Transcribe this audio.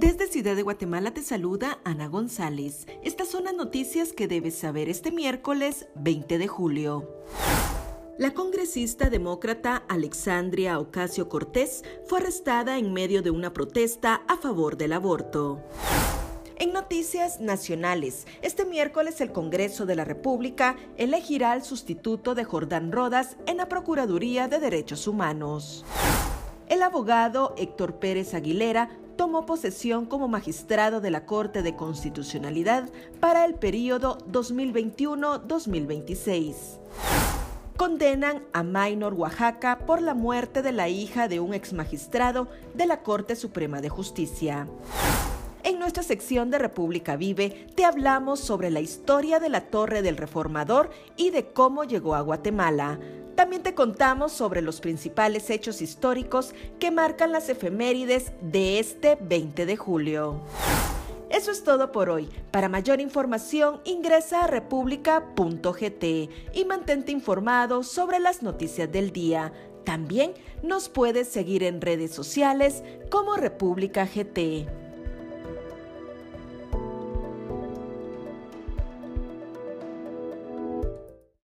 Desde Ciudad de Guatemala te saluda Ana González. Estas son las noticias que debes saber este miércoles 20 de julio. La congresista demócrata Alexandria Ocasio Cortés fue arrestada en medio de una protesta a favor del aborto. En noticias nacionales, este miércoles el Congreso de la República elegirá al sustituto de Jordán Rodas en la Procuraduría de Derechos Humanos. El abogado Héctor Pérez Aguilera tomó posesión como magistrado de la Corte de Constitucionalidad para el período 2021-2026 condenan a Maynor Oaxaca por la muerte de la hija de un exmagistrado de la Corte Suprema de Justicia. En nuestra sección de República Vive te hablamos sobre la historia de la Torre del Reformador y de cómo llegó a Guatemala. También te contamos sobre los principales hechos históricos que marcan las efemérides de este 20 de julio. Eso es todo por hoy. Para mayor información ingresa a república.gt y mantente informado sobre las noticias del día. También nos puedes seguir en redes sociales como República GT.